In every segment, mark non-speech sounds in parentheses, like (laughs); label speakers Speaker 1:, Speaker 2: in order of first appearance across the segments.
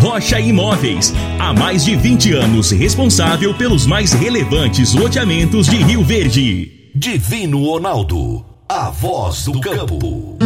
Speaker 1: Rocha Imóveis. Há mais de 20 anos responsável pelos mais relevantes loteamentos de Rio Verde.
Speaker 2: Divino Ronaldo. A voz do campo.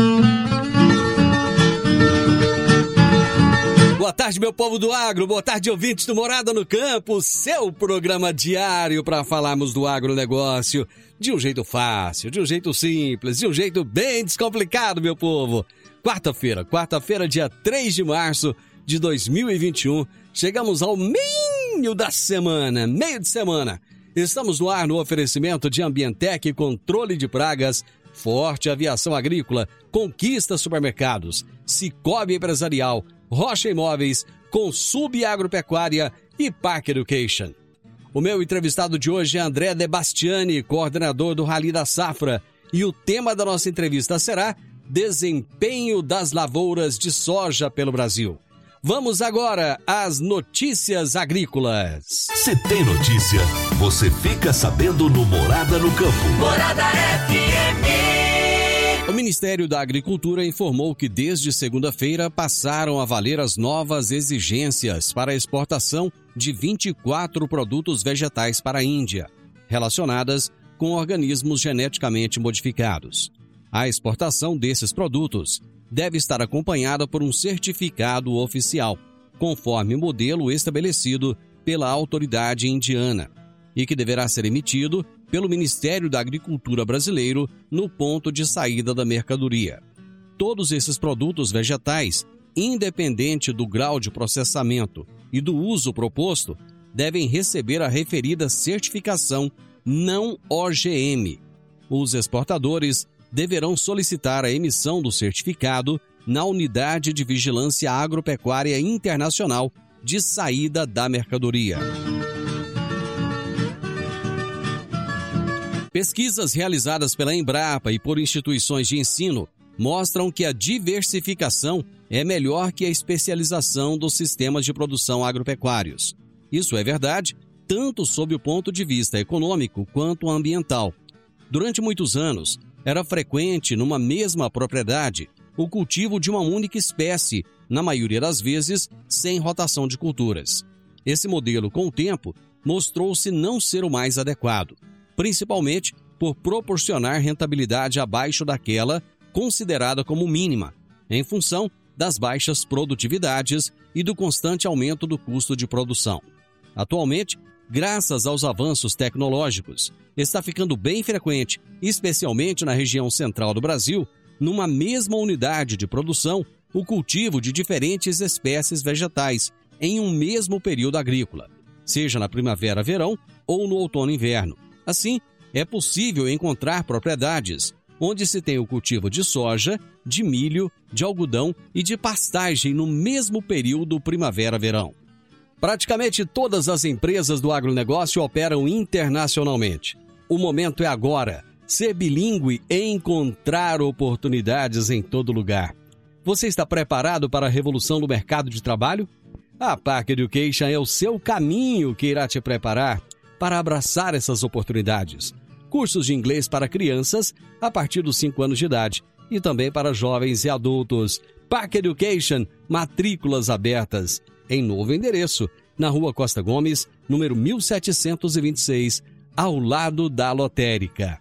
Speaker 3: Boa tarde, meu povo do agro. Boa tarde, ouvintes do Morada no Campo. Seu programa diário para falarmos do agronegócio de um jeito fácil, de um jeito simples, de um jeito bem descomplicado, meu povo. Quarta-feira, quarta-feira, dia 3 de março de 2021. Chegamos ao meio da semana, meio de semana. Estamos no ar no oferecimento de Ambientec Controle de Pragas, Forte Aviação Agrícola, Conquista Supermercados, Cicobi Empresarial, Rocha Imóveis, Consub Agropecuária e Park Education. O meu entrevistado de hoje é André Debastiani, coordenador do Rally da Safra, e o tema da nossa entrevista será Desempenho das lavouras de soja pelo Brasil. Vamos agora às notícias agrícolas.
Speaker 2: Se tem notícia, você fica sabendo no Morada no Campo.
Speaker 4: Morada FM.
Speaker 3: O Ministério da Agricultura informou que desde segunda-feira passaram a valer as novas exigências para a exportação de 24 produtos vegetais para a Índia, relacionadas com organismos geneticamente modificados. A exportação desses produtos deve estar acompanhada por um certificado oficial, conforme modelo estabelecido pela autoridade indiana, e que deverá ser emitido pelo Ministério da Agricultura brasileiro no ponto de saída da mercadoria. Todos esses produtos vegetais, independente do grau de processamento e do uso proposto, devem receber a referida certificação não OGM. Os exportadores deverão solicitar a emissão do certificado na Unidade de Vigilância Agropecuária Internacional de saída da mercadoria. Pesquisas realizadas pela Embrapa e por instituições de ensino mostram que a diversificação é melhor que a especialização dos sistemas de produção agropecuários. Isso é verdade tanto sob o ponto de vista econômico quanto ambiental. Durante muitos anos, era frequente numa mesma propriedade o cultivo de uma única espécie, na maioria das vezes sem rotação de culturas. Esse modelo, com o tempo, mostrou-se não ser o mais adequado principalmente por proporcionar rentabilidade abaixo daquela considerada como mínima, em função das baixas produtividades e do constante aumento do custo de produção. Atualmente, graças aos avanços tecnológicos, está ficando bem frequente, especialmente na região central do Brasil, numa mesma unidade de produção, o cultivo de diferentes espécies vegetais em um mesmo período agrícola, seja na primavera-verão ou no outono-inverno, Assim, é possível encontrar propriedades onde se tem o cultivo de soja, de milho, de algodão e de pastagem no mesmo período primavera-verão. Praticamente todas as empresas do agronegócio operam internacionalmente. O momento é agora. Ser bilíngue e encontrar oportunidades em todo lugar. Você está preparado para a revolução do mercado de trabalho? A Park Education é o seu caminho que irá te preparar para abraçar essas oportunidades. Cursos de inglês para crianças a partir dos 5 anos de idade e também para jovens e adultos. Park Education, matrículas abertas. Em novo endereço, na rua Costa Gomes, número 1726, ao lado da lotérica.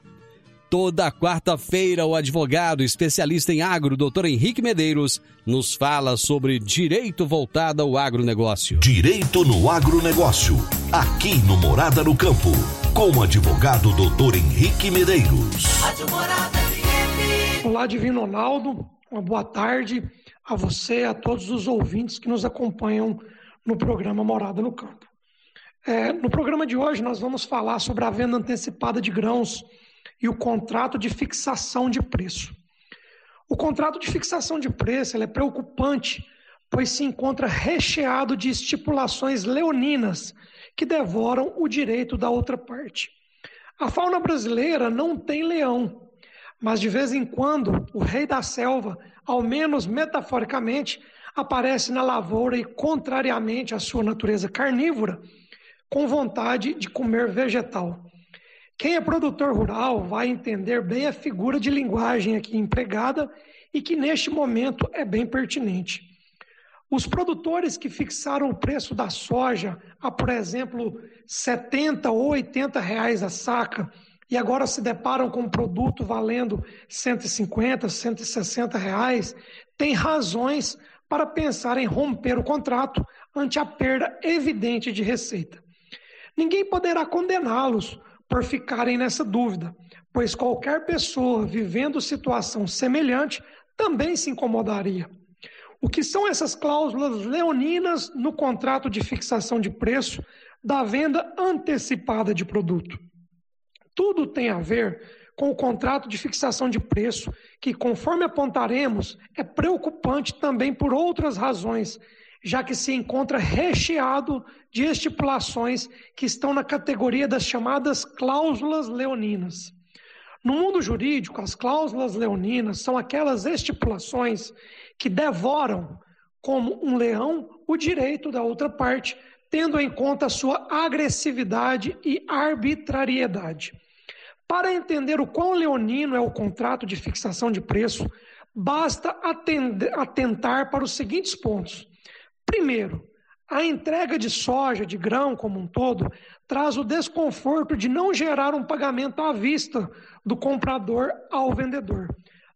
Speaker 3: Toda quarta-feira, o advogado especialista em agro, doutor Henrique Medeiros, nos fala sobre direito voltado ao agronegócio.
Speaker 2: Direito no agronegócio, aqui no Morada no Campo, com o advogado doutor Henrique Medeiros.
Speaker 5: Olá, Divino Ronaldo, uma boa tarde a você, a todos os ouvintes que nos acompanham no programa Morada no Campo. É, no programa de hoje, nós vamos falar sobre a venda antecipada de grãos e o contrato de fixação de preço. O contrato de fixação de preço é preocupante pois se encontra recheado de estipulações leoninas que devoram o direito da outra parte. A fauna brasileira não tem leão, mas de vez em quando o rei da selva, ao menos metaforicamente, aparece na lavoura e, contrariamente à sua natureza carnívora, com vontade de comer vegetal. Quem é produtor rural vai entender bem a figura de linguagem aqui empregada e que neste momento é bem pertinente. Os produtores que fixaram o preço da soja a, por exemplo, 70 ou 80 reais a saca e agora se deparam com um produto valendo 150, 160 reais, têm razões para pensar em romper o contrato ante a perda evidente de receita. Ninguém poderá condená-los por ficarem nessa dúvida, pois qualquer pessoa vivendo situação semelhante também se incomodaria. O que são essas cláusulas leoninas no contrato de fixação de preço da venda antecipada de produto? Tudo tem a ver com o contrato de fixação de preço, que, conforme apontaremos, é preocupante também por outras razões, já que se encontra recheado de estipulações que estão na categoria das chamadas cláusulas leoninas. No mundo jurídico, as cláusulas leoninas são aquelas estipulações que devoram, como um leão, o direito da outra parte, tendo em conta sua agressividade e arbitrariedade. Para entender o quão leonino é o contrato de fixação de preço, basta atentar para os seguintes pontos. Primeiro, a entrega de soja, de grão como um todo, traz o desconforto de não gerar um pagamento à vista do comprador ao vendedor.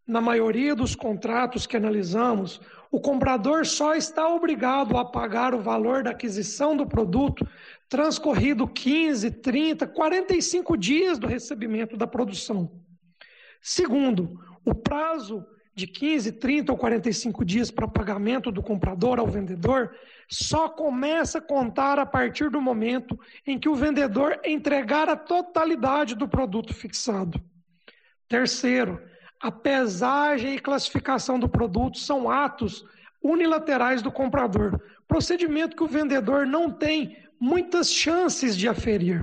Speaker 5: Na maioria dos contratos que analisamos, o comprador só está obrigado a pagar o valor da aquisição do produto transcorrido 15, 30, 45 dias do recebimento da produção. Segundo, o prazo de 15, 30 ou 45 dias para pagamento do comprador ao vendedor só começa a contar a partir do momento em que o vendedor entregar a totalidade do produto fixado. Terceiro, a pesagem e classificação do produto são atos unilaterais do comprador, procedimento que o vendedor não tem muitas chances de aferir.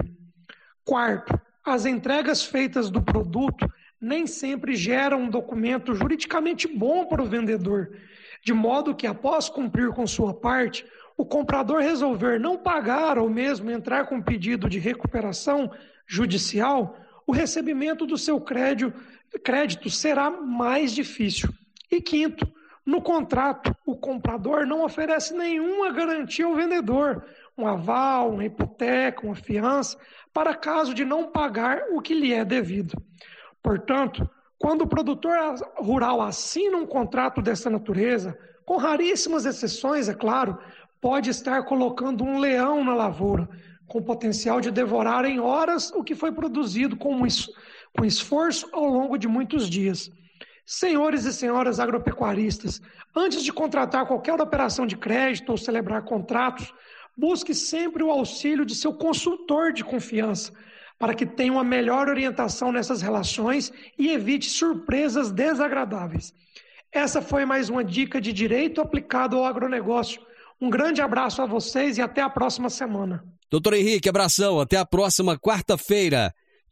Speaker 5: Quarto, as entregas feitas do produto nem sempre geram um documento juridicamente bom para o vendedor, de modo que, após cumprir com sua parte, o comprador resolver não pagar ou mesmo entrar com pedido de recuperação judicial, o recebimento do seu crédito, crédito será mais difícil. E quinto, no contrato, o comprador não oferece nenhuma garantia ao vendedor, um aval, uma hipoteca, uma fiança, para caso de não pagar o que lhe é devido. Portanto, quando o produtor rural assina um contrato dessa natureza, com raríssimas exceções, é claro, pode estar colocando um leão na lavoura, com potencial de devorar em horas o que foi produzido com, com esforço ao longo de muitos dias. Senhores e senhoras agropecuaristas, antes de contratar qualquer operação de crédito ou celebrar contratos, busque sempre o auxílio de seu consultor de confiança, para que tenha uma melhor orientação nessas relações e evite surpresas desagradáveis. Essa foi mais uma dica de direito aplicado ao agronegócio. Um grande abraço a vocês e até a próxima semana.
Speaker 3: Doutor Henrique, abração. Até a próxima quarta-feira.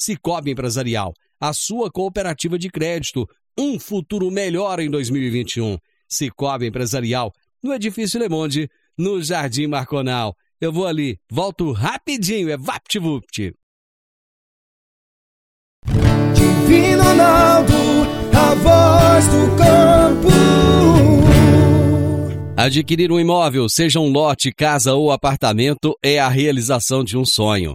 Speaker 3: Cicobi Empresarial, a sua cooperativa de crédito, um futuro melhor em 2021. Cicobi Empresarial, no Edifício Le Monde, no Jardim Marconal. Eu vou ali, volto rapidinho, é VaptVupt.
Speaker 6: Divino Ronaldo, a voz do campo.
Speaker 3: Adquirir um imóvel, seja um lote, casa ou apartamento, é a realização de um sonho.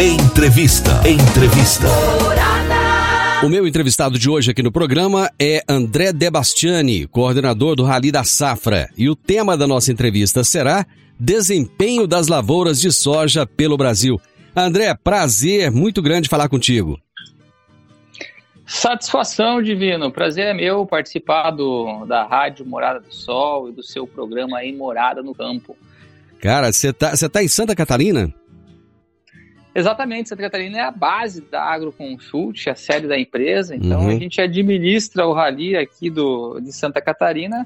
Speaker 2: Entrevista. Entrevista.
Speaker 3: O meu entrevistado de hoje aqui no programa é André Debastiani, coordenador do Rally da Safra. E o tema da nossa entrevista será Desempenho das lavouras de soja pelo Brasil. André, prazer muito grande falar contigo.
Speaker 7: Satisfação, Divino. Prazer é meu participar do, da Rádio Morada do Sol e do seu programa aí, Morada no Campo.
Speaker 3: Cara, você tá, tá em Santa Catarina?
Speaker 7: Exatamente, Santa Catarina é a base da AgroConsult, a sede da empresa, então uhum. a gente administra o rally aqui do, de Santa Catarina,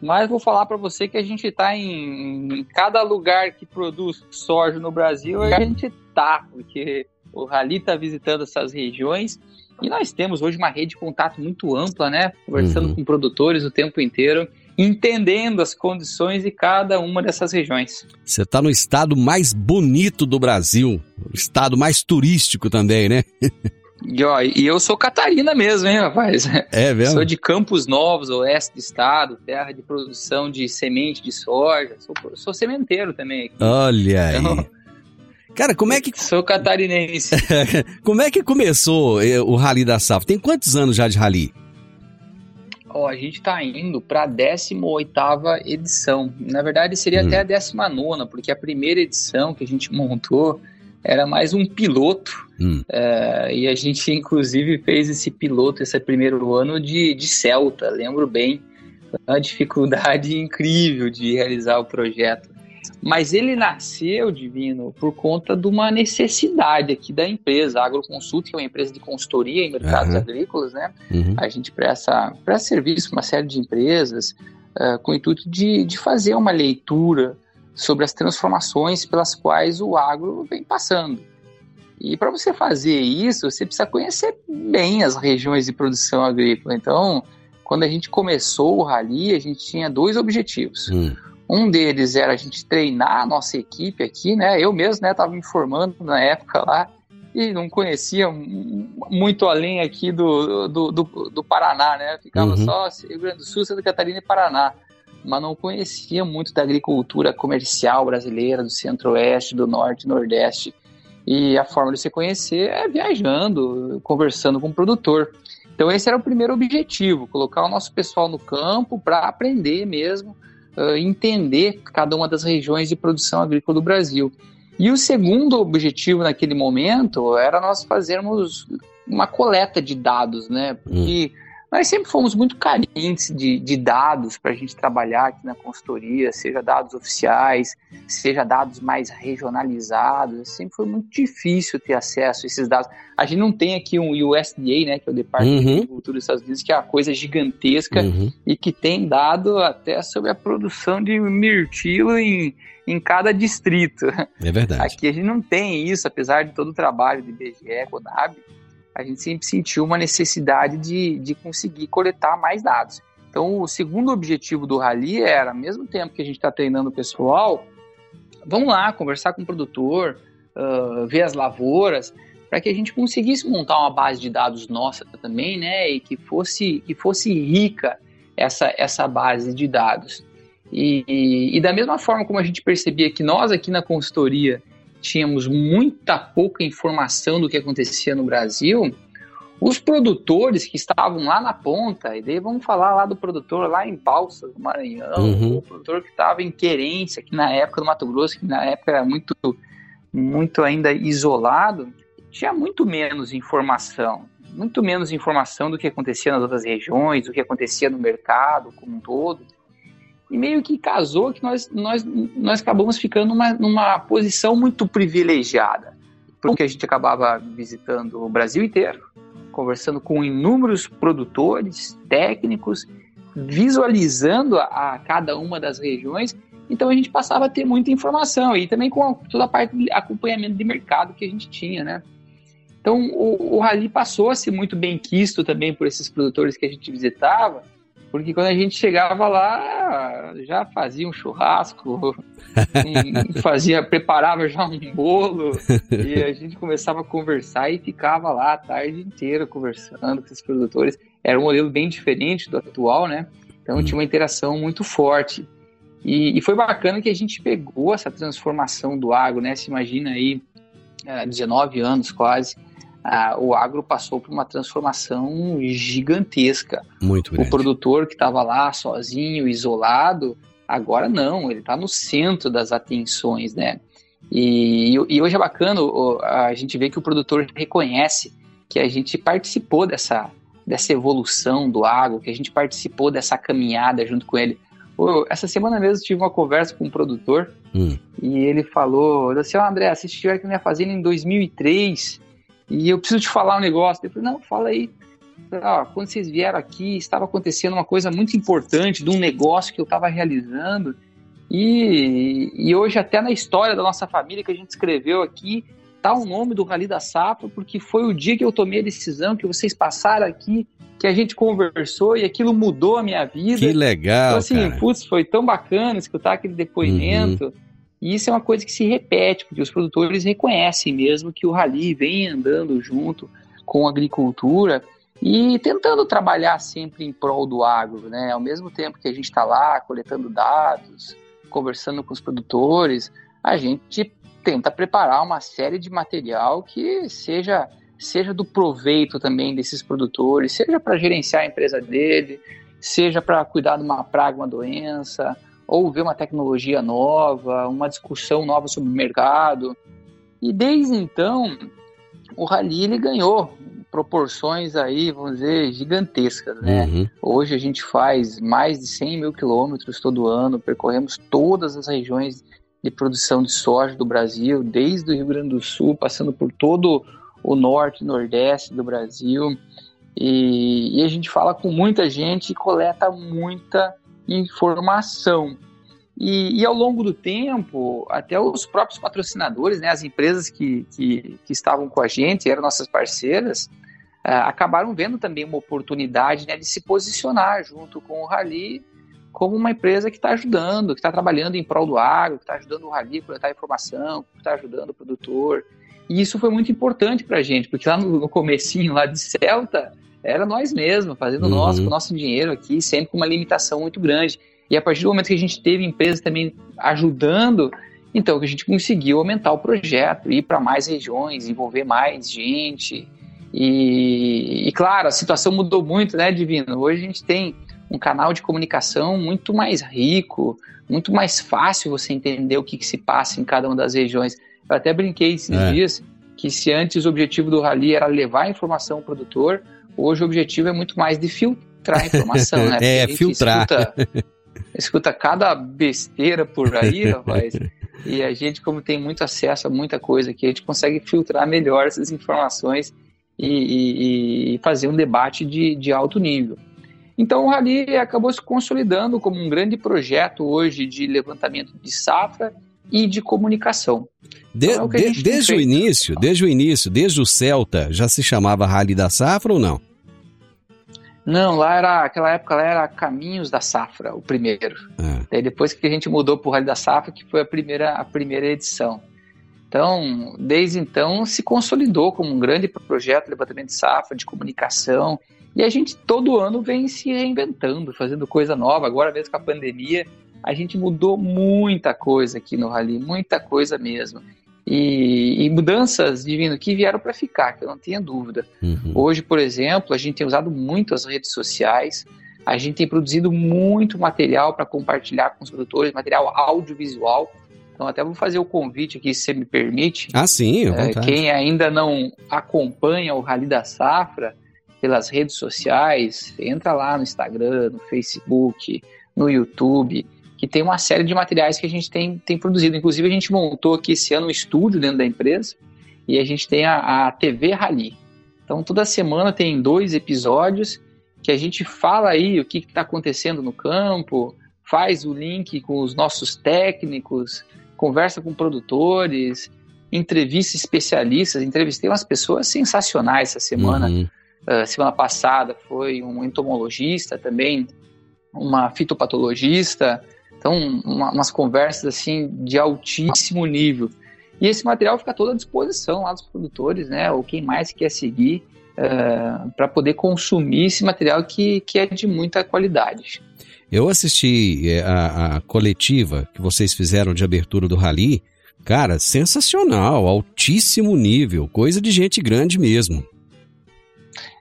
Speaker 7: mas vou falar para você que a gente está em, em, cada lugar que produz soja no Brasil, a gente está, porque o rally está visitando essas regiões e nós temos hoje uma rede de contato muito ampla, né? Conversando uhum. com produtores o tempo inteiro entendendo as condições de cada uma dessas regiões.
Speaker 3: Você está no estado mais bonito do Brasil, estado mais turístico também, né? (laughs)
Speaker 7: E, ó, e eu sou Catarina mesmo, hein, rapaz?
Speaker 3: É mesmo?
Speaker 7: Sou de Campos Novos, oeste do estado, terra de produção de semente de soja. Sou, sou sementeiro também. Aqui.
Speaker 3: Olha então, aí. (laughs) Cara, como é que. (laughs)
Speaker 7: Sou catarinense.
Speaker 3: como é que começou eh, o Rally da Safra? Tem quantos anos já de Rally?
Speaker 7: Ó, a gente está indo para a 18 edição. Na verdade, seria hum. até a 19, porque a primeira edição que a gente montou era mais um piloto. Hum. É, e a gente, inclusive, fez esse piloto, esse primeiro ano de, de Celta, lembro bem. Uma dificuldade (laughs) incrível de realizar o projeto. Mas ele nasceu, Divino, por conta de uma necessidade aqui da empresa. A Agroconsult, que é uma empresa de consultoria em mercados uhum. agrícolas, né? Uhum. A gente presta, presta serviço para uma série de empresas uh, com o intuito de, de fazer uma leitura sobre as transformações pelas quais o agro vem passando. E para você fazer isso, você precisa conhecer bem as regiões de produção agrícola. Então, quando a gente começou o Rally, a gente tinha dois objetivos. Hum. Um deles era a gente treinar a nossa equipe aqui, né? Eu mesmo, né, estava me formando na época lá e não conhecia muito além aqui do, do, do, do Paraná, né? Ficava uhum. só Rio Grande do Sul, Santa Catarina e Paraná. Mas não conhecia muito da agricultura comercial brasileira, do centro-oeste, do norte e nordeste. E a forma de se conhecer é viajando, conversando com o produtor. Então esse era o primeiro objetivo, colocar o nosso pessoal no campo para aprender mesmo uh, entender cada uma das regiões de produção agrícola do Brasil. E o segundo objetivo naquele momento era nós fazermos uma coleta de dados, né? Porque hum nós sempre fomos muito carentes de, de dados para a gente trabalhar aqui na consultoria, seja dados oficiais, seja dados mais regionalizados. Sempre foi muito difícil ter acesso a esses dados. A gente não tem aqui um USDA, né, que é o Departamento uhum. de Agricultura dos Estados Unidos, que é uma coisa gigantesca uhum. e que tem dado até sobre a produção de mirtilo em, em cada distrito.
Speaker 3: É verdade.
Speaker 7: Aqui a gente não tem isso, apesar de todo o trabalho de IBGE, CONAB a gente sempre sentiu uma necessidade de, de conseguir coletar mais dados. Então, o segundo objetivo do Rally era, ao mesmo tempo que a gente está treinando o pessoal, vamos lá conversar com o produtor, uh, ver as lavouras, para que a gente conseguisse montar uma base de dados nossa também, né, e que fosse, que fosse rica essa, essa base de dados. E, e, e da mesma forma como a gente percebia que nós aqui na consultoria tínhamos muita pouca informação do que acontecia no Brasil, os produtores que estavam lá na ponta, e daí vamos falar lá do produtor lá em Balsa, do Maranhão, uhum. o produtor que estava em Querência, que na época do Mato Grosso, que na época era muito, muito ainda isolado, tinha muito menos informação, muito menos informação do que acontecia nas outras regiões, do que acontecia no mercado como um todo e meio que casou que nós, nós, nós acabamos ficando numa, numa posição muito privilegiada, porque a gente acabava visitando o Brasil inteiro, conversando com inúmeros produtores, técnicos, visualizando a, a cada uma das regiões, então a gente passava a ter muita informação e também com toda a parte de acompanhamento de mercado que a gente tinha, né? Então o, o Rally passou a ser muito bem quisto também por esses produtores que a gente visitava, porque quando a gente chegava lá, já fazia um churrasco, (laughs) fazia, preparava já um bolo, e a gente começava a conversar e ficava lá a tarde inteira conversando com esses produtores. Era um modelo bem diferente do atual, né? Então hum. tinha uma interação muito forte. E, e, foi bacana que a gente pegou essa transformação do agro, né? Se imagina aí, 19 anos quase, ah, o agro passou por uma transformação gigantesca.
Speaker 3: Muito grande.
Speaker 7: O produtor que estava lá sozinho, isolado, agora não, ele está no centro das atenções, né? E, e, hoje é bacana a gente ver que o produtor reconhece que a gente participou dessa, dessa evolução do agro, que a gente participou dessa caminhada junto com ele. Essa semana mesmo tive uma conversa com um produtor hum. e ele falou assim, oh, André, se estiver aqui na minha fazenda em 2003 e eu preciso te falar um negócio. Eu falei, não, fala aí. Ah, quando vocês vieram aqui, estava acontecendo uma coisa muito importante de um negócio que eu estava realizando. E, e hoje, até na história da nossa família que a gente escreveu aqui, tá o nome do Rally da Safra, porque foi o dia que eu tomei a decisão, que vocês passaram aqui, que a gente conversou e aquilo mudou a minha vida.
Speaker 3: Que legal. Então,
Speaker 7: assim,
Speaker 3: cara.
Speaker 7: putz, foi tão bacana escutar aquele depoimento. Uhum. E isso é uma coisa que se repete, porque os produtores reconhecem mesmo que o rally vem andando junto com a agricultura e tentando trabalhar sempre em prol do agro, né? Ao mesmo tempo que a gente está lá coletando dados, conversando com os produtores, a gente tenta preparar uma série de material que seja seja do proveito também desses produtores, seja para gerenciar a empresa dele, seja para cuidar de uma praga, uma doença, ou ver uma tecnologia nova, uma discussão nova sobre o mercado. E desde então, o rally ele ganhou proporções aí, vamos dizer, gigantescas, né? Uhum. Hoje a gente faz mais de 100 mil quilômetros todo ano, percorremos todas as regiões de produção de soja do Brasil, desde o Rio Grande do Sul, passando por todo o norte e nordeste do Brasil. E, e a gente fala com muita gente e coleta muita informação. E, e, ao longo do tempo, até os próprios patrocinadores, né, as empresas que, que, que estavam com a gente, eram nossas parceiras, uh, acabaram vendo também uma oportunidade né, de se posicionar junto com o Rally como uma empresa que está ajudando, que está trabalhando em prol do agro, que está ajudando o Rally a coletar informação, que está ajudando o produtor. E isso foi muito importante para a gente, porque lá no, no comecinho lá de Celta, era nós mesmos, fazendo uhum. nosso, com o nosso dinheiro aqui, sempre com uma limitação muito grande. E a partir do momento que a gente teve empresas também ajudando, então que a gente conseguiu aumentar o projeto, ir para mais regiões, envolver mais gente. E, e, claro, a situação mudou muito, né, Divino? Hoje a gente tem um canal de comunicação muito mais rico, muito mais fácil você entender o que, que se passa em cada uma das regiões. Eu até brinquei esses é. dias que se antes o objetivo do Rally era levar a informação ao produtor, hoje o objetivo é muito mais de filtrar a informação, né? (laughs)
Speaker 3: é, filtrar.
Speaker 7: Escuta, (laughs) escuta cada besteira por aí, (laughs) rapaz. e a gente, como tem muito acesso a muita coisa aqui, a gente consegue filtrar melhor essas informações e, e, e fazer um debate de, de alto nível. Então o Rally acabou se consolidando como um grande projeto hoje de levantamento de safra e de comunicação.
Speaker 3: De, então, é de, desde o início, desde o início, desde o Celta, já se chamava Rally da Safra ou não?
Speaker 7: Não, lá era, aquela época lá era Caminhos da Safra, o primeiro. É. Daí depois que a gente mudou para o Rally da Safra, que foi a primeira, a primeira edição. Então, desde então, se consolidou como um grande projeto de levantamento de safra, de comunicação, e a gente todo ano vem se reinventando, fazendo coisa nova. Agora mesmo com a pandemia, a gente mudou muita coisa aqui no Rally, muita coisa mesmo. E, e, mudanças divino que vieram para ficar, que eu não tenho dúvida. Uhum. Hoje, por exemplo, a gente tem usado muito as redes sociais, a gente tem produzido muito material para compartilhar com os produtores, material audiovisual. Então, até vou fazer o convite aqui, se você me permite.
Speaker 3: Ah, sim,
Speaker 7: é, Quem ainda não acompanha o Rally da Safra pelas redes sociais, entra lá no Instagram, no Facebook, no YouTube que tem uma série de materiais que a gente tem, tem produzido. Inclusive, a gente montou aqui esse ano um estúdio dentro da empresa e a gente tem a, a TV Rally. Então, toda semana tem dois episódios que a gente fala aí o que está acontecendo no campo, faz o link com os nossos técnicos, conversa com produtores, entrevista especialistas. Entrevistei umas pessoas sensacionais essa semana. Uhum. Uh, semana passada foi um entomologista também uma fitopatologista, então uma, umas conversas assim de altíssimo nível. E esse material fica todo à disposição lá dos produtores, né, ou quem mais quer seguir, uh, eh, para poder consumir esse material que, que é de muita qualidade.
Speaker 3: Eu assisti eh, a, a coletiva que vocês fizeram de abertura do Rally, cara, sensacional, altíssimo nível, coisa de gente grande mesmo.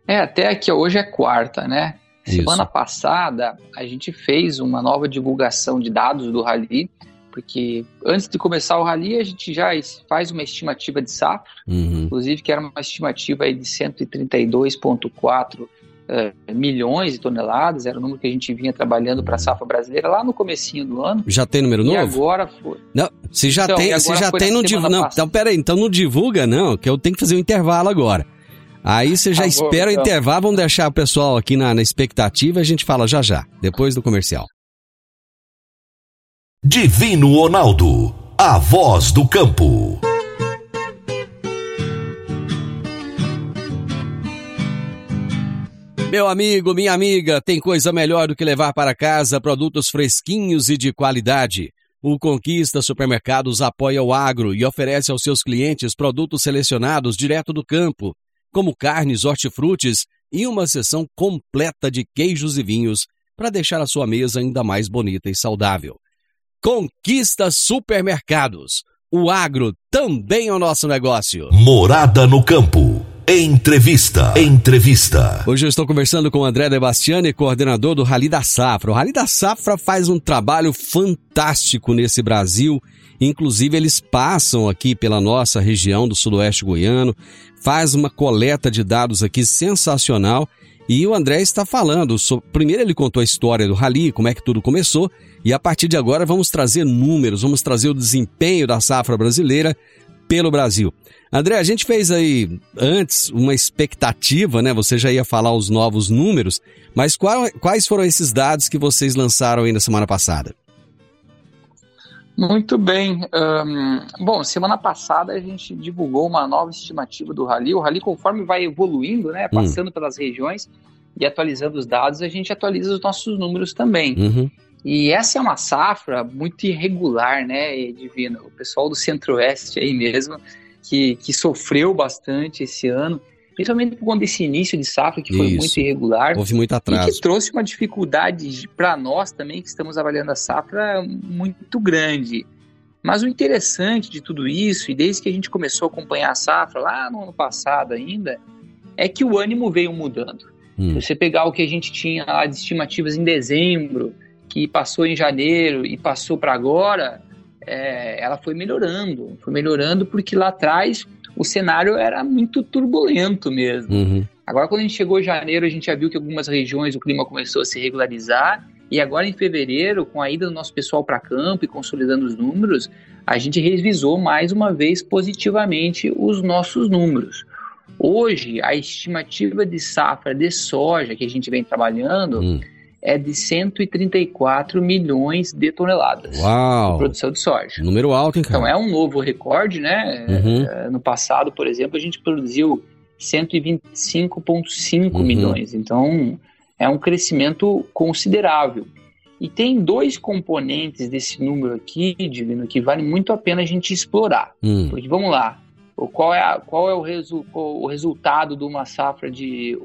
Speaker 7: É, até que hoje é quarta, né? Isso. Semana passada a gente fez uma nova divulgação de dados do Rally, porque antes de começar o Rally a gente já faz uma estimativa de safra, uhum. inclusive que era uma estimativa aí de 132,4 uh, eh, milhões de toneladas, era o número que a gente vinha trabalhando para a safra brasileira lá no comecinho do ano.
Speaker 3: Já tem número novo? E
Speaker 7: agora foi.
Speaker 3: Não, se já então, tem, se já tem não divulga, não, então peraí, então não divulga não, que eu tenho que fazer um intervalo agora. Aí você já tá espera então. o intervalo, vamos deixar o pessoal aqui na, na expectativa, a gente fala já já, depois do comercial.
Speaker 2: Divino Ronaldo, a voz do campo.
Speaker 3: Meu amigo, minha amiga, tem coisa melhor do que levar para casa produtos fresquinhos e de qualidade. O Conquista Supermercados apoia o agro e oferece aos seus clientes produtos selecionados direto do campo como carnes, hortifrutis e uma seção completa de queijos e vinhos para deixar a sua mesa ainda mais bonita e saudável. Conquista Supermercados. O agro também é o nosso negócio.
Speaker 2: Morada no campo. Entrevista. Entrevista.
Speaker 3: Hoje eu estou conversando com o André Debastiani, coordenador do Rally da Safra. O Rally da Safra faz um trabalho fantástico nesse Brasil. Inclusive, eles passam aqui pela nossa região do sudoeste goiano, faz uma coleta de dados aqui sensacional. E o André está falando. Sobre... Primeiro, ele contou a história do Rally, como é que tudo começou. E a partir de agora, vamos trazer números, vamos trazer o desempenho da safra brasileira pelo Brasil. André, a gente fez aí antes uma expectativa, né? Você já ia falar os novos números, mas qual, quais foram esses dados que vocês lançaram aí na semana passada?
Speaker 7: Muito bem. Um, bom, semana passada a gente divulgou uma nova estimativa do Rally. O Rally, conforme vai evoluindo, né, hum. passando hum. pelas regiões e atualizando os dados, a gente atualiza os nossos números também. Uhum. E essa é uma safra muito irregular, né, Divino? O pessoal do Centro-Oeste aí mesmo, que, que sofreu bastante esse ano principalmente por conta desse início de safra que foi Isso. muito irregular.
Speaker 3: Houve muito atraso.
Speaker 7: E que trouxe uma dificuldade para nós também, que estamos avaliando a safra, muito grande. Mas o interessante de tudo isso, e desde que a gente começou a acompanhar a safra lá no ano passado ainda, é que o ânimo veio mudando. Hum. Se você pegar o que a gente tinha lá de estimativas em dezembro, que passou em janeiro e passou para agora, é, ela foi melhorando. Foi melhorando porque lá atrás o cenário era muito turbulento mesmo. Uhum. Agora, quando a gente chegou em janeiro, a gente já viu que algumas regiões o clima começou a se regularizar. E agora, em fevereiro, com a ida do nosso pessoal para campo e consolidando os números, a gente revisou mais uma vez positivamente os nossos números. Hoje, a estimativa de safra de soja que a gente vem trabalhando. Uhum é de 134 milhões de toneladas
Speaker 3: Uau.
Speaker 7: de produção de soja.
Speaker 3: Número alto, hein,
Speaker 7: cara? Então é um novo recorde, né? Uhum. É, no passado, por exemplo, a gente produziu 125,5 uhum. milhões. Então é um crescimento considerável. E tem dois componentes desse número aqui, Divino, que vale muito a pena a gente explorar. Uhum. Porque vamos lá, qual é, a, qual é o, resu, o, resultado de uma safra de,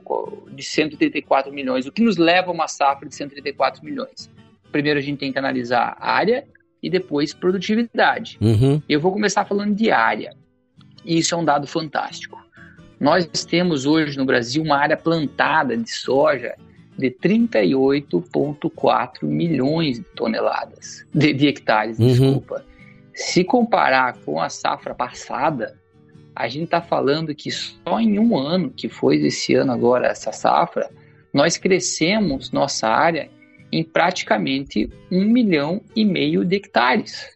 Speaker 7: de 134 milhões? O que nos leva a uma safra de 134 milhões? Primeiro a gente tem que analisar área e depois produtividade. Uhum. Eu vou começar falando de área. E isso é um dado fantástico. Nós temos hoje no Brasil uma área plantada de soja de 38,4 milhões de toneladas, de, de hectares, uhum. desculpa. Se comparar com a safra passada, a gente está falando que só em um ano, que foi esse ano agora, essa safra, nós crescemos nossa área em praticamente um milhão e meio de hectares.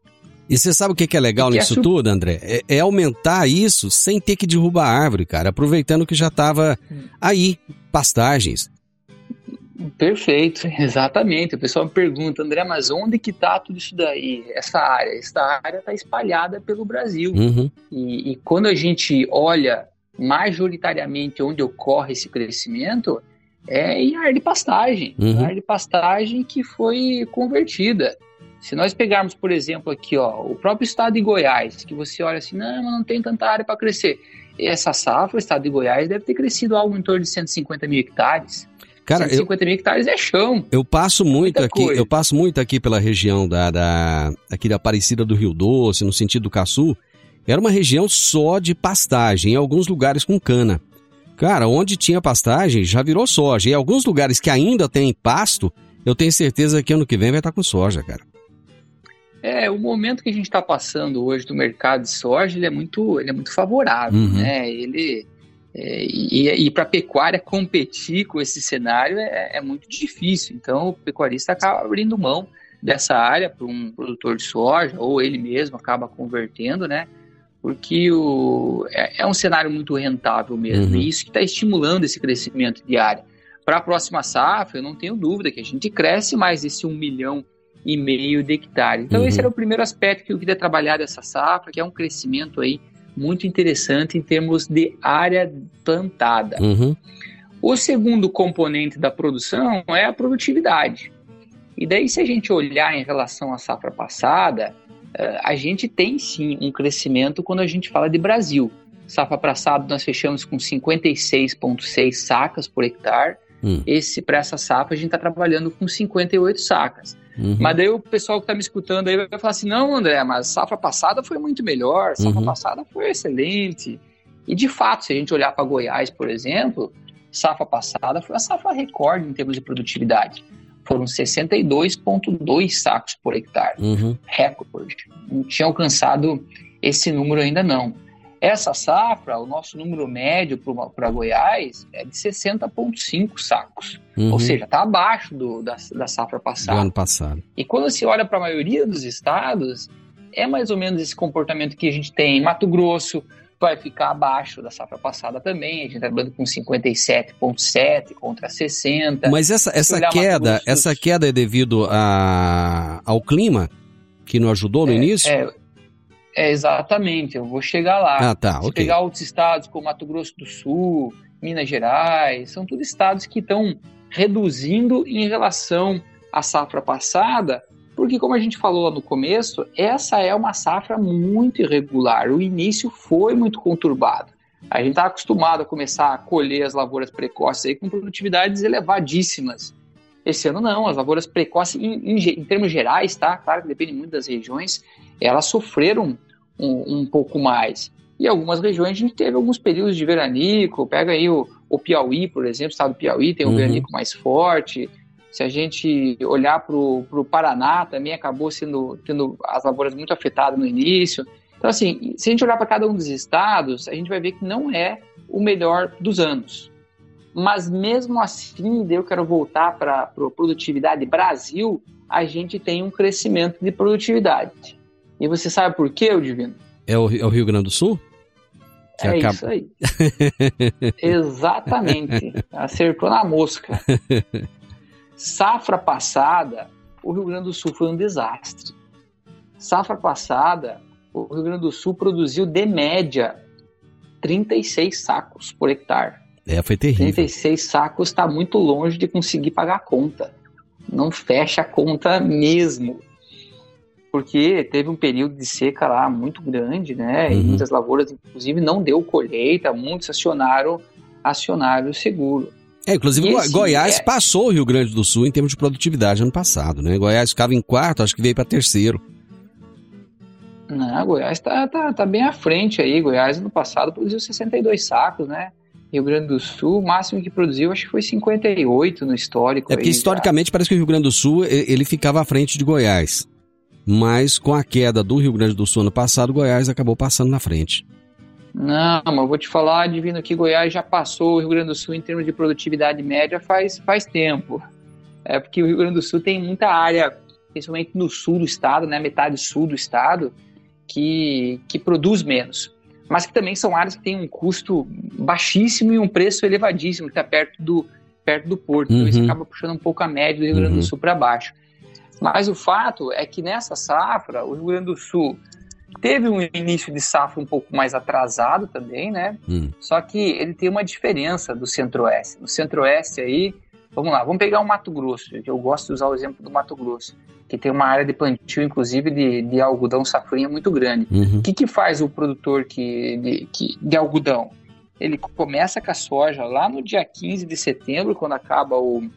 Speaker 3: E você sabe o que é legal nisso é tudo, André? É, é, aumentar isso sem ter que derrubar a árvore, cara, aproveitando que já estava hum. aí, pastagens.
Speaker 7: Perfeito, (laughs) exatamente. O pessoal me pergunta, André, mas onde que está tudo isso daí? Essa área? Essa área está espalhada pelo Brasil. Uhum. E, e, quando a gente olha majoritariamente onde ocorre esse crescimento, é em área de pastagem,
Speaker 3: Uhum.
Speaker 7: área de pastagem que foi convertida. Se nós pegarmos, por exemplo, aqui, ó, o próprio estado de Goiás, que você olha assim, não, mas não tem tanta área para crescer. Essa safra, o estado de Goiás deve ter crescido algo em torno de 150 mil hectares.
Speaker 3: Cara, eu,
Speaker 7: 150 mil hectares é chão.
Speaker 3: eu passo muito aqui,
Speaker 7: coisa.
Speaker 3: eu passo muito aqui pela região da, da aqui da Aparecida do Rio Doce, no sentido do Caçu. Era uma região só de pastagem, em alguns lugares com cana. Cara, onde tinha pastagem já virou soja. E alguns lugares que ainda tem pasto, eu tenho certeza que ano que vem vai estar com soja, cara.
Speaker 7: É, o momento que a gente está passando hoje do mercado de soja, ele é muito, ele é muito favorável,
Speaker 3: Uhum.
Speaker 7: né? Ele é, e e para a pecuária competir com esse cenário é, é muito difícil. Então, o pecuarista acaba abrindo mão dessa área para um produtor de soja ou ele mesmo acaba convertendo, né? Porque o, é, é um cenário muito rentável mesmo.
Speaker 3: Uhum.
Speaker 7: E isso que está estimulando esse crescimento de área. Para a próxima safra, eu não tenho dúvida que a gente cresce mais esse um milhão e meio de hectares. Então,
Speaker 3: Uhum.
Speaker 7: esse era o primeiro aspecto que eu queria trabalhar dessa safra, que é um crescimento aí muito interessante em termos de área plantada.
Speaker 3: Uhum.
Speaker 7: O segundo componente da produção é a produtividade. E daí, se a gente olhar em relação à safra passada, eh, a gente tem sim um crescimento quando a gente fala de Brasil. Safra passada nós fechamos com 56,6 sacas por hectare.
Speaker 3: Hum.
Speaker 7: Esse para essa safra a gente está trabalhando com 58 sacas.
Speaker 3: Uhum.
Speaker 7: Mas daí o pessoal que está me escutando aí vai falar assim: não, André, mas safra passada foi muito melhor, safra
Speaker 3: Uhum.
Speaker 7: passada foi excelente. E de fato, se a gente olhar para Goiás, por exemplo, safra passada foi a safra recorde em termos de produtividade. Foram 62,2 sacos por hectare
Speaker 3: Uhum.
Speaker 7: recorde. Não tinha alcançado esse número ainda não. Essa safra, o nosso número médio para Goiás é de 60,5 sacos.
Speaker 3: Uhum.
Speaker 7: Ou seja, está abaixo do, da, da safra
Speaker 3: do
Speaker 7: passada.
Speaker 3: ano passado.
Speaker 7: E quando se olha para a maioria dos estados, é mais ou menos esse comportamento que a gente tem. Mato Grosso vai ficar abaixo da safra passada também. A gente está trabalhando com 57,7 contra 60.
Speaker 3: Mas essa, essa queda,
Speaker 7: do
Speaker 3: essa queda é devido a, ao clima que não ajudou no início?
Speaker 7: É, é, exatamente, eu vou chegar lá.
Speaker 3: Ah, tá,
Speaker 7: Se
Speaker 3: ok.
Speaker 7: pegar outros estados como Mato Grosso do Sul, Minas Gerais, são tudo estados que estão reduzindo em relação à safra passada, porque como a gente falou lá no começo, essa é uma safra muito irregular. O início foi muito conturbado. A gente está acostumado a começar a colher as lavouras precoces aí com produtividades elevadíssimas. Esse ano não, as lavouras precoces, em, em em termos gerais, tá? Claro que depende muito das regiões, elas sofreram um, um pouco mais. E algumas regiões a gente teve alguns períodos de veranico, pega aí o, o Piauí, por exemplo, o estado do Piauí tem um
Speaker 3: Uhum.
Speaker 7: veranico mais forte. Se a gente olhar para o Paraná, também acabou sendo tendo as lavouras muito afetadas no início. Então, assim, se a gente olhar para cada um dos estados, a gente vai ver que não é o melhor dos anos. Mas mesmo assim, eu quero voltar para a produtividade Brasil, a gente tem um crescimento de produtividade. E você sabe por quê, o Divino?
Speaker 3: É o, é o Rio Grande do Sul? Que
Speaker 7: é
Speaker 3: acaba-
Speaker 7: isso aí. (laughs) Exatamente. Acertou na mosca. (laughs) Safra passada, o Rio Grande do Sul foi um desastre. Safra passada, o Rio Grande do Sul produziu de média 36 sacos por hectare.
Speaker 3: É, foi terrível.
Speaker 7: 36 sacos está muito longe de conseguir pagar a conta. Não fecha a conta mesmo. Porque teve um período de seca lá muito grande, né? E
Speaker 3: Uhum.
Speaker 7: muitas lavouras, inclusive, não deu colheita, muitos acionaram, acionaram o seguro.
Speaker 3: É, inclusive
Speaker 7: E assim,
Speaker 3: Goiás
Speaker 7: é-
Speaker 3: passou o Rio Grande do Sul em termos de produtividade ano passado, né? Goiás ficava em quarto, acho que veio para terceiro.
Speaker 7: Não, Goiás tá, tá, tá bem à frente aí. Goiás, no passado, produziu 62 sacos, né? Rio Grande do Sul, o máximo que produziu, acho que foi 58 no histórico.
Speaker 3: É porque
Speaker 7: aí, já.
Speaker 3: historicamente parece que o Rio Grande do Sul ele ficava à frente de Goiás. Mas com a queda do Rio Grande do Sul ano passado, Goiás acabou passando na frente.
Speaker 7: Não, mas eu vou te falar, Divino, que Goiás já passou o Rio Grande do Sul em termos de produtividade média faz, faz tempo. É porque o Rio Grande do Sul tem muita área, principalmente no sul do estado, né, metade sul do estado, que, que produz menos. Mas que também são áreas que têm um custo baixíssimo e um preço elevadíssimo, que está perto do, perto do porto. Então isso
Speaker 3: Uhum.
Speaker 7: acaba puxando um pouco a média do Rio Grande
Speaker 3: Uhum.
Speaker 7: do Sul para baixo. Mas o fato é que nessa safra, o Rio Grande do Sul Teve um início de safra um pouco mais atrasado também, né? Hum. Só que ele tem uma diferença do Centro-Oeste. No Centro-Oeste aí, vamos lá, vamos pegar o Mato Grosso, eu gosto de usar o exemplo do Mato Grosso, que tem uma área de plantio, inclusive, de, de algodão safrinha muito grande. Uhum. O que, que faz o produtor que, de, que, de algodão? Ele começa com a soja lá no dia 15 de setembro, quando acaba o,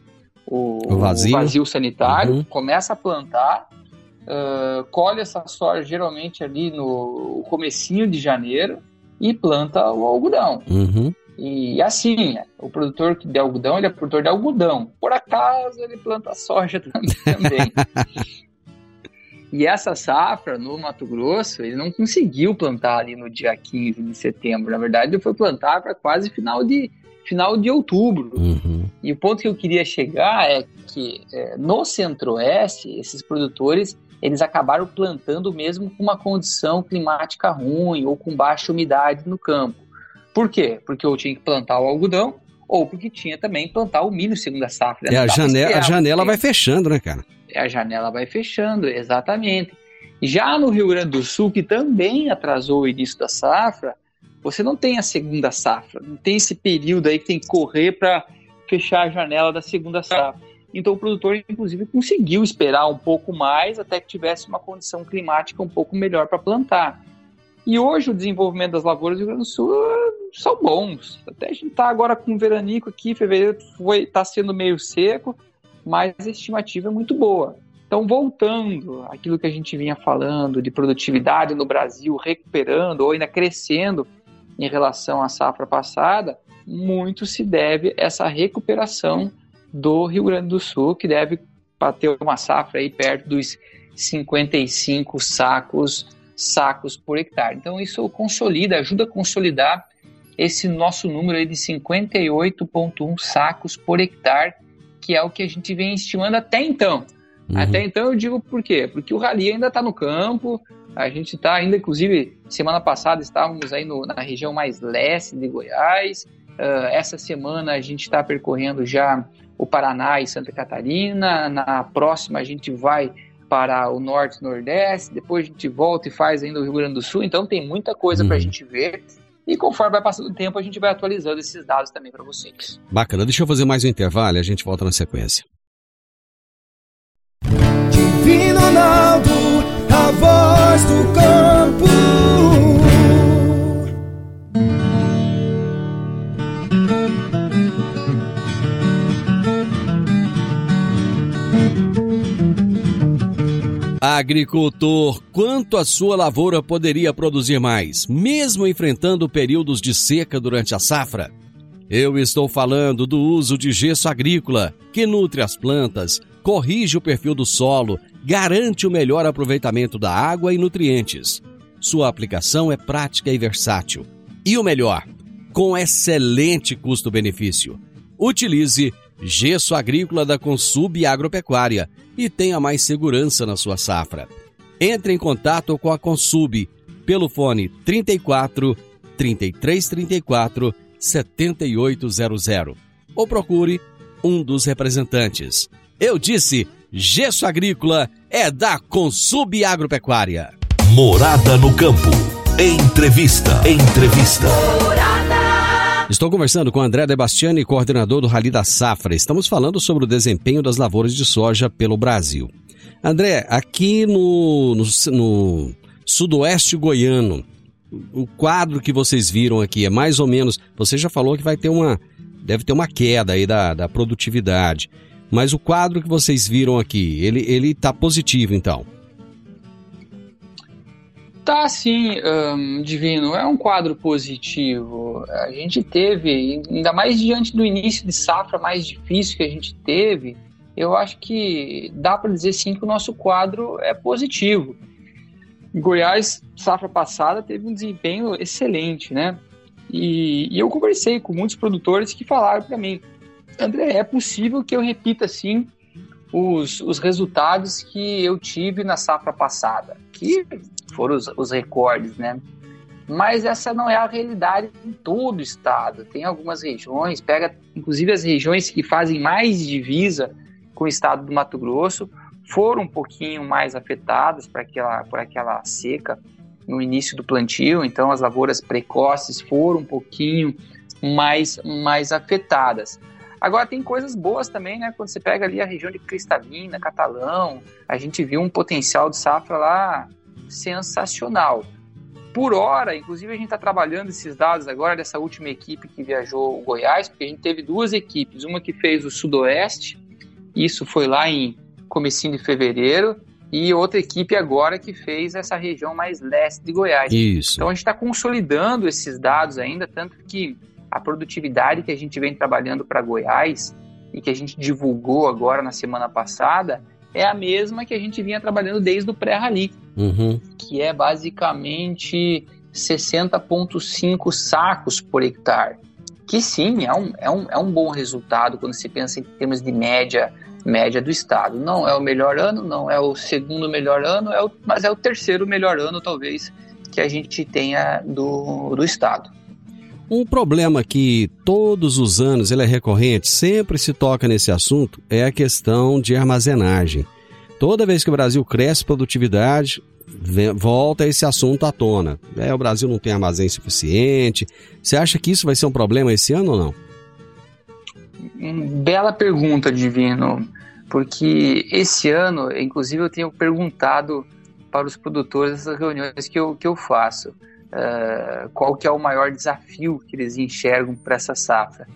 Speaker 7: o, o, vazio. o vazio. sanitário, uhum. começa a plantar, uh, colhe essa soja geralmente ali no comecinho de janeiro e planta o algodão. Uhum. E assim, o produtor de algodão, ele é produtor de algodão. Por acaso, ele planta soja (laughs) também. e essa safra, no Mato Grosso, ele não conseguiu plantar ali no dia 15 de setembro. Na verdade, ele foi plantar para quase final de, final de outubro. Uhum. E o ponto que eu queria chegar é que é, no centro-oeste, esses produtores eles acabaram plantando mesmo com uma condição climática ruim ou com baixa umidade no campo. Por quê? Porque eu tinha que plantar o algodão ou porque tinha também que plantar o milho segunda safra.
Speaker 3: É, a, janela, a janela vai fechando, né, cara?
Speaker 7: É, a janela vai fechando, exatamente. Já no Rio Grande do Sul, que também atrasou o início da safra, você não tem a segunda safra, não tem esse período aí que tem que correr para fechar a janela da segunda safra. Então o produtor, inclusive, conseguiu esperar um pouco mais até que tivesse uma condição climática um pouco melhor para plantar. E hoje o desenvolvimento das lavouras do Rio Grande do Sul eh, são bons. Até a gente está agora com veranico aqui, fevereiro está sendo meio seco, mas a estimativa é muito boa. Então, voltando àquilo que a gente vinha falando de produtividade no Brasil recuperando ou ainda crescendo em relação à safra passada, muito se deve essa recuperação do Rio Grande do Sul, que deve bater uma safra aí perto dos 55 sacos sacos por hectare. Então isso consolida, ajuda a consolidar esse nosso número aí de 58,1 sacos por hectare, que é o que a gente vem estimando até então. Uhum. Até então eu digo por quê? Porque o rally ainda está no campo, a gente está ainda, inclusive, semana passada estávamos aí no, na região mais leste de Goiás, uh, essa semana a gente está percorrendo já o Paraná e Santa Catarina. Na próxima a gente vai para o norte e nordeste, depois a gente volta e faz ainda o Rio Grande do Sul, então tem muita coisa uhum. para a gente ver. E conforme vai passando o tempo, a gente vai atualizando esses dados também para vocês.
Speaker 3: Bacana, deixa eu fazer mais um intervalo e a gente volta na sequência.
Speaker 6: Divino Ronaldo, a voz do campo.
Speaker 3: Agricultor, quanto a sua lavoura poderia produzir mais, mesmo enfrentando períodos de seca durante a safra? Eu estou falando do uso de gesso agrícola, que nutre as plantas, corrige o perfil do solo, garante o melhor aproveitamento da água e nutrientes. Sua aplicação é prática e versátil. E o melhor, com excelente custo-benefício. Utilize gesso agrícola da Consub Agropecuária e tenha mais segurança na sua safra. Entre em contato com a Consub pelo fone 34 3334 7800 ou procure um dos representantes. Eu disse, gesso agrícola é da Consub Agropecuária.
Speaker 2: Morada no campo. Entrevista. Entrevista.
Speaker 3: Estou conversando com André Debastiani, coordenador do Rally da Safra. Estamos falando sobre o desempenho das lavouras de soja pelo Brasil. André, aqui no, no, no sudoeste goiano, o quadro que vocês viram aqui é mais ou menos. Você já falou que vai ter uma. Deve ter uma queda aí da, da produtividade. Mas o quadro que vocês viram aqui, ele, ele tá positivo então?
Speaker 7: Tá sim, um, Divino, é um quadro positivo. A gente teve, ainda mais diante do início de safra mais difícil que a gente teve, eu acho que dá para dizer sim que o nosso quadro é positivo. Goiás, safra passada, teve um desempenho excelente, né? E, e eu conversei com muitos produtores que falaram para mim, André, é possível que eu repita assim os, os resultados que eu tive na safra passada, que foram os, os recordes, né? Mas essa não é a realidade em todo o estado. Tem algumas regiões, pega inclusive as regiões que fazem mais divisa com o estado do Mato Grosso, foram um pouquinho mais afetadas por aquela, por aquela seca no início do plantio, então as lavouras precoces foram um pouquinho mais, mais afetadas. Agora tem coisas boas também, né? Quando você pega ali a região de Cristalina, Catalão, a gente viu um potencial de safra lá sensacional. Por hora, inclusive a gente está trabalhando esses dados agora dessa última equipe que viajou o Goiás, porque a gente teve duas equipes, uma que fez o Sudoeste, isso foi lá em comecinho de fevereiro, e outra equipe agora que fez essa região mais leste de Goiás.
Speaker 3: Isso.
Speaker 7: Então a gente está consolidando esses dados ainda, tanto que a produtividade que a gente vem trabalhando para Goiás e que a gente divulgou agora na semana passada é a mesma que a gente vinha trabalhando desde o pré-rally,
Speaker 3: uhum.
Speaker 7: que é basicamente 60,5 sacos por hectare. Que sim, é um, é, um, é um bom resultado quando se pensa em termos de média média do estado. Não é o melhor ano, não é o segundo melhor ano, é o, mas é o terceiro melhor ano, talvez, que a gente tenha do, do estado.
Speaker 3: Um problema que todos os anos ele é recorrente, sempre se toca nesse assunto, é a questão de armazenagem. Toda vez que o Brasil cresce produtividade, volta esse assunto à tona. É, o Brasil não tem armazém suficiente. Você acha que isso vai ser um problema esse ano ou não?
Speaker 7: Bela pergunta, Divino, porque esse ano, inclusive, eu tenho perguntado para os produtores nessas reuniões que eu, que eu faço uh, qual que é o maior desafio que eles enxergam para essa safra.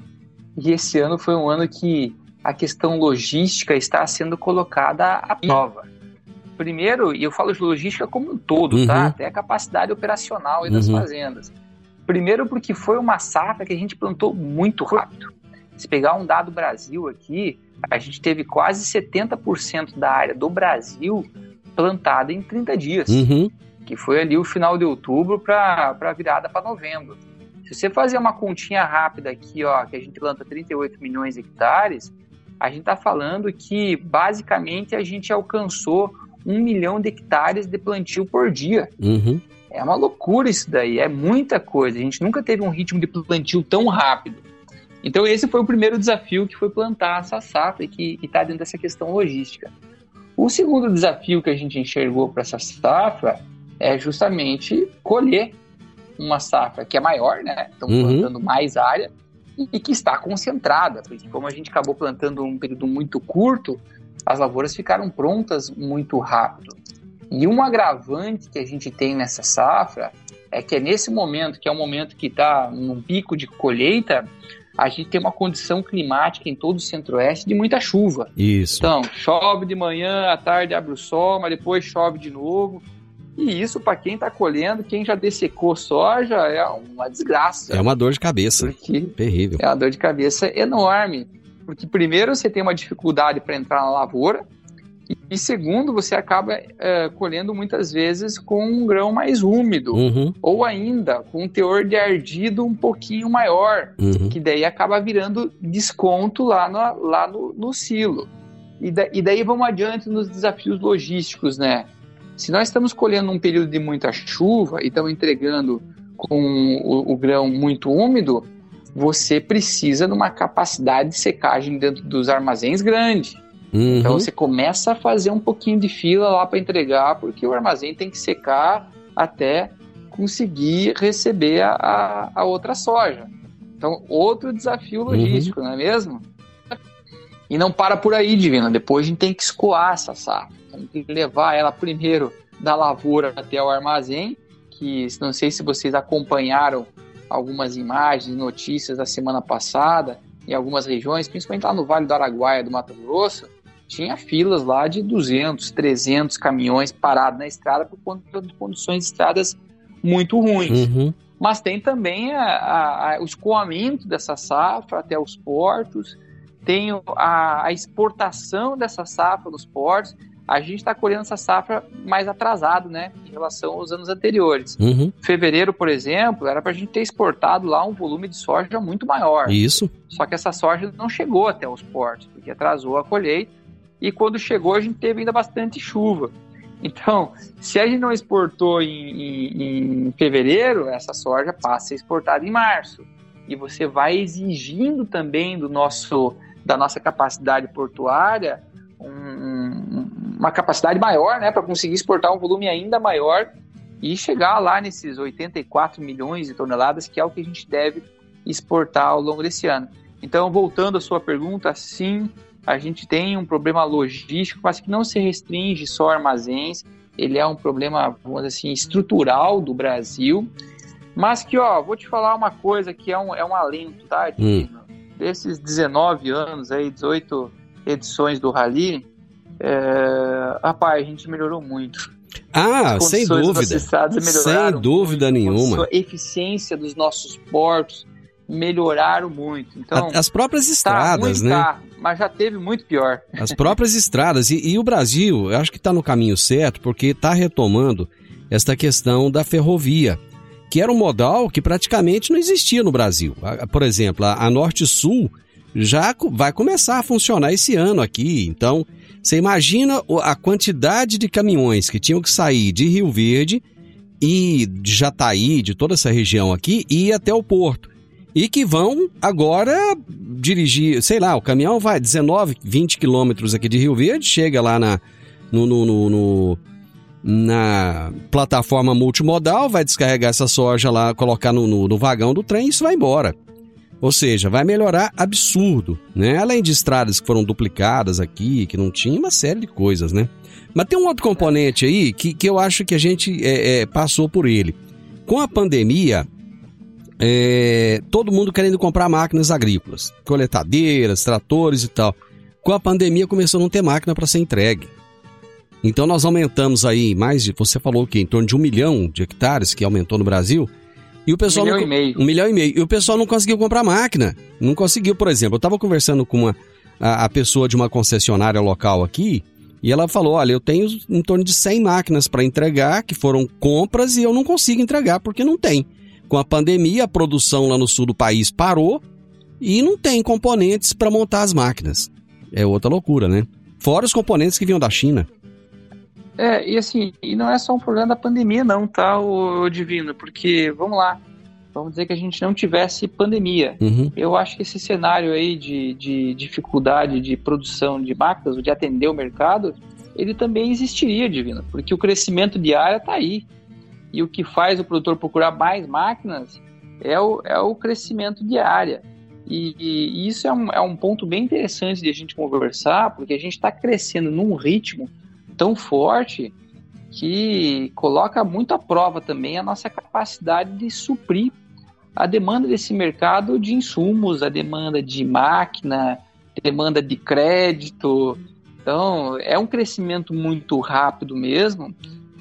Speaker 7: E esse ano foi um ano que a questão logística está sendo colocada à prova. Primeiro, e eu falo de logística como um todo, tá? uhum. tá? Até a capacidade operacional das uhum. fazendas. Primeiro porque foi uma safra que a gente plantou muito rápido. Se pegar um dado Brasil aqui, a gente teve quase 70% da área do Brasil plantada em 30 dias.
Speaker 3: Uhum
Speaker 7: que foi ali o final de outubro para a virada para novembro. Se você fazer uma continha rápida aqui, ó, que a gente planta 38 milhões de hectares, a gente está falando que basicamente a gente alcançou um milhão de hectares de plantio por dia.
Speaker 3: Uhum.
Speaker 7: É uma loucura isso daí, é muita coisa. A gente nunca teve um ritmo de plantio tão rápido. Então esse foi o primeiro desafio que foi plantar essa safra e que está dentro dessa questão logística. O segundo desafio que a gente enxergou para essa safra é justamente colher uma safra que é maior, né? Estão uhum. plantando mais área e que está concentrada, porque como a gente acabou plantando um período muito curto, as lavouras ficaram prontas muito rápido. E um agravante que a gente tem nessa safra é que é nesse momento, que é o momento que está num pico de colheita, a gente tem uma condição climática em todo o centro-oeste de muita chuva.
Speaker 3: Isso.
Speaker 7: Então, chove de manhã, à tarde abre o sol, mas depois chove de novo. E isso, para quem está colhendo, quem já dessecou soja, é uma desgraça.
Speaker 3: É uma dor de cabeça. Terrível.
Speaker 7: É uma dor de cabeça enorme. Porque, primeiro, você tem uma dificuldade para entrar na lavoura. E, segundo, você acaba é, colhendo muitas vezes com um grão mais úmido.
Speaker 3: Uhum.
Speaker 7: Ou ainda com um teor de ardido um pouquinho maior.
Speaker 3: Uhum.
Speaker 7: Que daí acaba virando desconto lá no, lá no, no silo. E, da, e daí vamos adiante nos desafios logísticos, né? Se nós estamos colhendo um período de muita chuva e estamos entregando com o, o grão muito úmido, você precisa de uma capacidade de secagem dentro dos armazéns grande.
Speaker 3: Uhum.
Speaker 7: Então você começa a fazer um pouquinho de fila lá para entregar, porque o armazém tem que secar até conseguir receber a, a, a outra soja. Então, outro desafio uhum. logístico, uhum. não é mesmo? E não para por aí, Divina. Depois a gente tem que escoar essa safra tem que levar ela primeiro da lavoura até o armazém, que não sei se vocês acompanharam algumas imagens, notícias da semana passada, em algumas regiões, principalmente lá no Vale do Araguaia, do Mato Grosso, tinha filas lá de 200, 300 caminhões parados na estrada por conta de condições de estradas muito ruins.
Speaker 3: Uhum.
Speaker 7: Mas tem também a, a, a, o escoamento dessa safra até os portos, tem a, a exportação dessa safra nos portos a gente está colhendo essa safra mais atrasado, né, em relação aos anos anteriores.
Speaker 3: Uhum.
Speaker 7: Fevereiro, por exemplo, era para a gente ter exportado lá um volume de soja muito maior.
Speaker 3: Isso.
Speaker 7: Só que essa soja não chegou até os portos, porque atrasou a colheita. E quando chegou, a gente teve ainda bastante chuva. Então, se a gente não exportou em, em, em fevereiro, essa soja passa a ser exportada em março. E você vai exigindo também do nosso, da nossa capacidade portuária um, uma capacidade maior, né, para conseguir exportar um volume ainda maior e chegar lá nesses 84 milhões de toneladas, que é o que a gente deve exportar ao longo desse ano. Então, voltando à sua pergunta, sim, a gente tem um problema logístico, mas que não se restringe só a armazéns, ele é um problema, vamos dizer assim, estrutural do Brasil, mas que, ó, vou te falar uma coisa que é um, é um alento, tá? Hum. Desses 19 anos aí, 18 edições do Rally, é, rapaz, a gente melhorou muito.
Speaker 3: Ah, sem dúvida. Sem dúvida nenhuma.
Speaker 7: A eficiência dos nossos portos melhoraram muito. Então,
Speaker 3: As próprias tá estradas,
Speaker 7: tá
Speaker 3: né?
Speaker 7: Tá, mas já teve muito pior.
Speaker 3: As próprias estradas. E, e, o Brasil, eu acho que está no caminho certo, porque está retomando esta questão da ferrovia, que era um modal que praticamente não existia no Brasil. Por exemplo, a, a Norte-Sul já vai começar a funcionar esse ano aqui. Então, você imagina a quantidade de caminhões que tinham que sair de Rio Verde e de Jataí, de toda essa região aqui, e ir até o porto. E que vão agora dirigir, sei lá, o caminhão vai 19, 20 quilômetros aqui de Rio Verde, chega lá na, no, no, no, no na plataforma multimodal, vai descarregar essa soja lá, colocar no, no, no, vagão do trem e isso vai embora. Ou seja, vai melhorar absurdo, né? Além de estradas que foram duplicadas aqui, que não tinha, uma série de coisas, né? Mas tem um outro componente aí que, que eu acho que a gente é, é, passou por ele. Com a pandemia, é, todo mundo querendo comprar máquinas agrícolas, coletadeiras, tratores e tal. Com a pandemia começou a não ter máquina para ser entregue. Então nós aumentamos aí mais de, você falou que em torno de um milhão de hectares que aumentou no Brasil. E o pessoal
Speaker 7: um milhão
Speaker 3: não,
Speaker 7: e meio.
Speaker 3: Um milhão e meio. E o pessoal não conseguiu comprar máquina. Não conseguiu, por exemplo. Eu estava conversando com uma, a, a, pessoa de uma concessionária local aqui e ela falou: Olha, eu tenho em torno de 100 máquinas para entregar, que foram compras, e eu não consigo entregar porque não tem. Com a pandemia, a produção lá no sul do país parou e não tem componentes para montar as máquinas. É outra loucura, né? Fora os componentes que vinham da China.
Speaker 7: É, e assim, e não é só um problema da pandemia, não, tá, o Divino? Porque, vamos lá, vamos dizer que a gente não tivesse pandemia.
Speaker 3: Uhum.
Speaker 7: Eu acho que esse cenário aí de, de dificuldade de produção de máquinas, de atender o mercado, ele também existiria, Divino, porque o crescimento de área está aí. E o que faz o produtor procurar mais máquinas é o, é o crescimento de área. E, e isso é um, é um ponto bem interessante de a gente conversar, porque a gente está crescendo num ritmo tão forte que coloca muito à prova também a nossa capacidade de suprir a demanda desse mercado de insumos, a demanda de máquina, demanda de crédito. Então, é um crescimento muito rápido mesmo,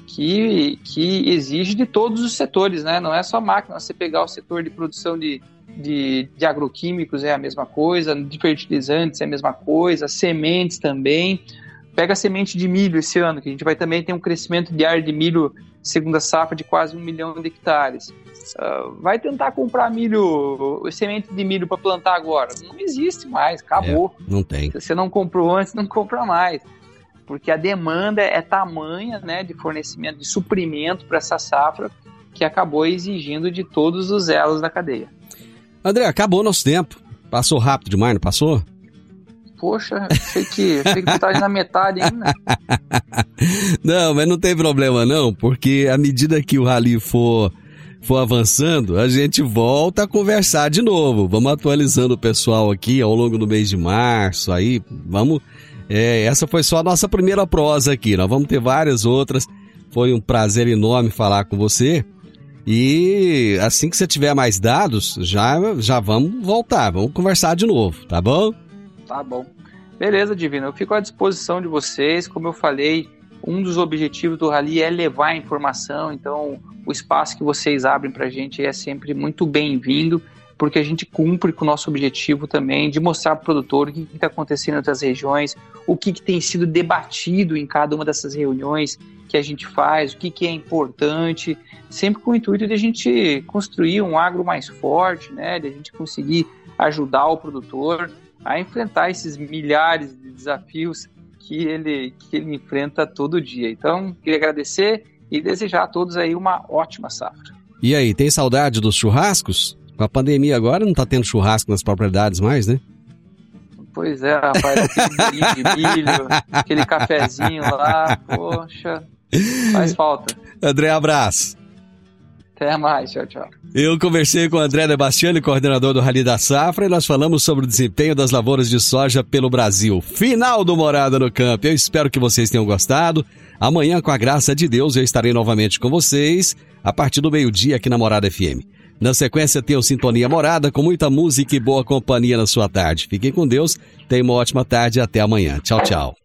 Speaker 7: que, que exige de todos os setores, né? Não é só máquina. Você pegar o setor de produção de, de, de agroquímicos é a mesma coisa, de fertilizantes é a mesma coisa, sementes também. Pega a semente de milho esse ano, que a gente vai também ter um crescimento de área de milho segunda safra de quase um milhão de hectares. Uh, vai tentar comprar milho, semente de milho para plantar agora. Não existe mais, acabou.
Speaker 3: É, não tem.
Speaker 7: Se você não comprou antes, não compra mais. Porque a demanda é tamanha né, de fornecimento, de suprimento para essa safra, que acabou exigindo de todos os elos da cadeia.
Speaker 3: André, acabou nosso tempo. Passou rápido demais, não passou?
Speaker 7: Poxa, achei que, achei que tá na metade ainda. (laughs)
Speaker 3: não, mas não tem problema não, porque à medida que o rally for, for avançando, a gente volta a conversar de novo. Vamos atualizando o pessoal aqui ao longo do mês de março, aí vamos... É, essa foi só a nossa primeira prosa aqui, nós vamos ter várias outras. Foi um prazer enorme falar com você. E assim que você tiver mais dados, já, já vamos voltar, vamos conversar de novo, tá bom?
Speaker 7: Tá bom. Beleza, Divino. Eu fico à disposição de vocês. Como eu falei, um dos objetivos do Rally é levar a informação. Então, o espaço que vocês abrem para a gente é sempre muito bem-vindo, porque a gente cumpre com o nosso objetivo também de mostrar para o produtor o que está acontecendo em outras regiões, o que, que, tem sido debatido em cada uma dessas reuniões que a gente faz, o que, que é importante, sempre com o intuito de a gente construir um agro mais forte, né, de a gente conseguir ajudar o produtor a enfrentar esses milhares de desafios que ele, que ele enfrenta todo dia. Então, queria agradecer e desejar a todos aí uma ótima safra.
Speaker 3: E aí, tem saudade dos churrascos? Com a pandemia agora não está tendo churrasco nas propriedades mais, né?
Speaker 7: Pois é, rapaz, aquele bolinho de milho, aquele cafezinho lá, poxa, Faz falta.
Speaker 3: André, abraço.
Speaker 7: Até mais, tchau, tchau.
Speaker 3: Eu conversei com o André Debastiani, coordenador do Rally da Safra, e nós falamos sobre o desempenho das lavouras de soja pelo Brasil. Final do Morada no Campo. Eu espero que vocês tenham gostado. Amanhã, com a graça de Deus, eu estarei novamente com vocês, a partir do meio-dia aqui na Morada FM. Na sequência, tem o Sintonia Morada, com muita música e boa companhia na sua tarde. Fiquem com Deus, tenham uma ótima tarde e até amanhã. Tchau, tchau.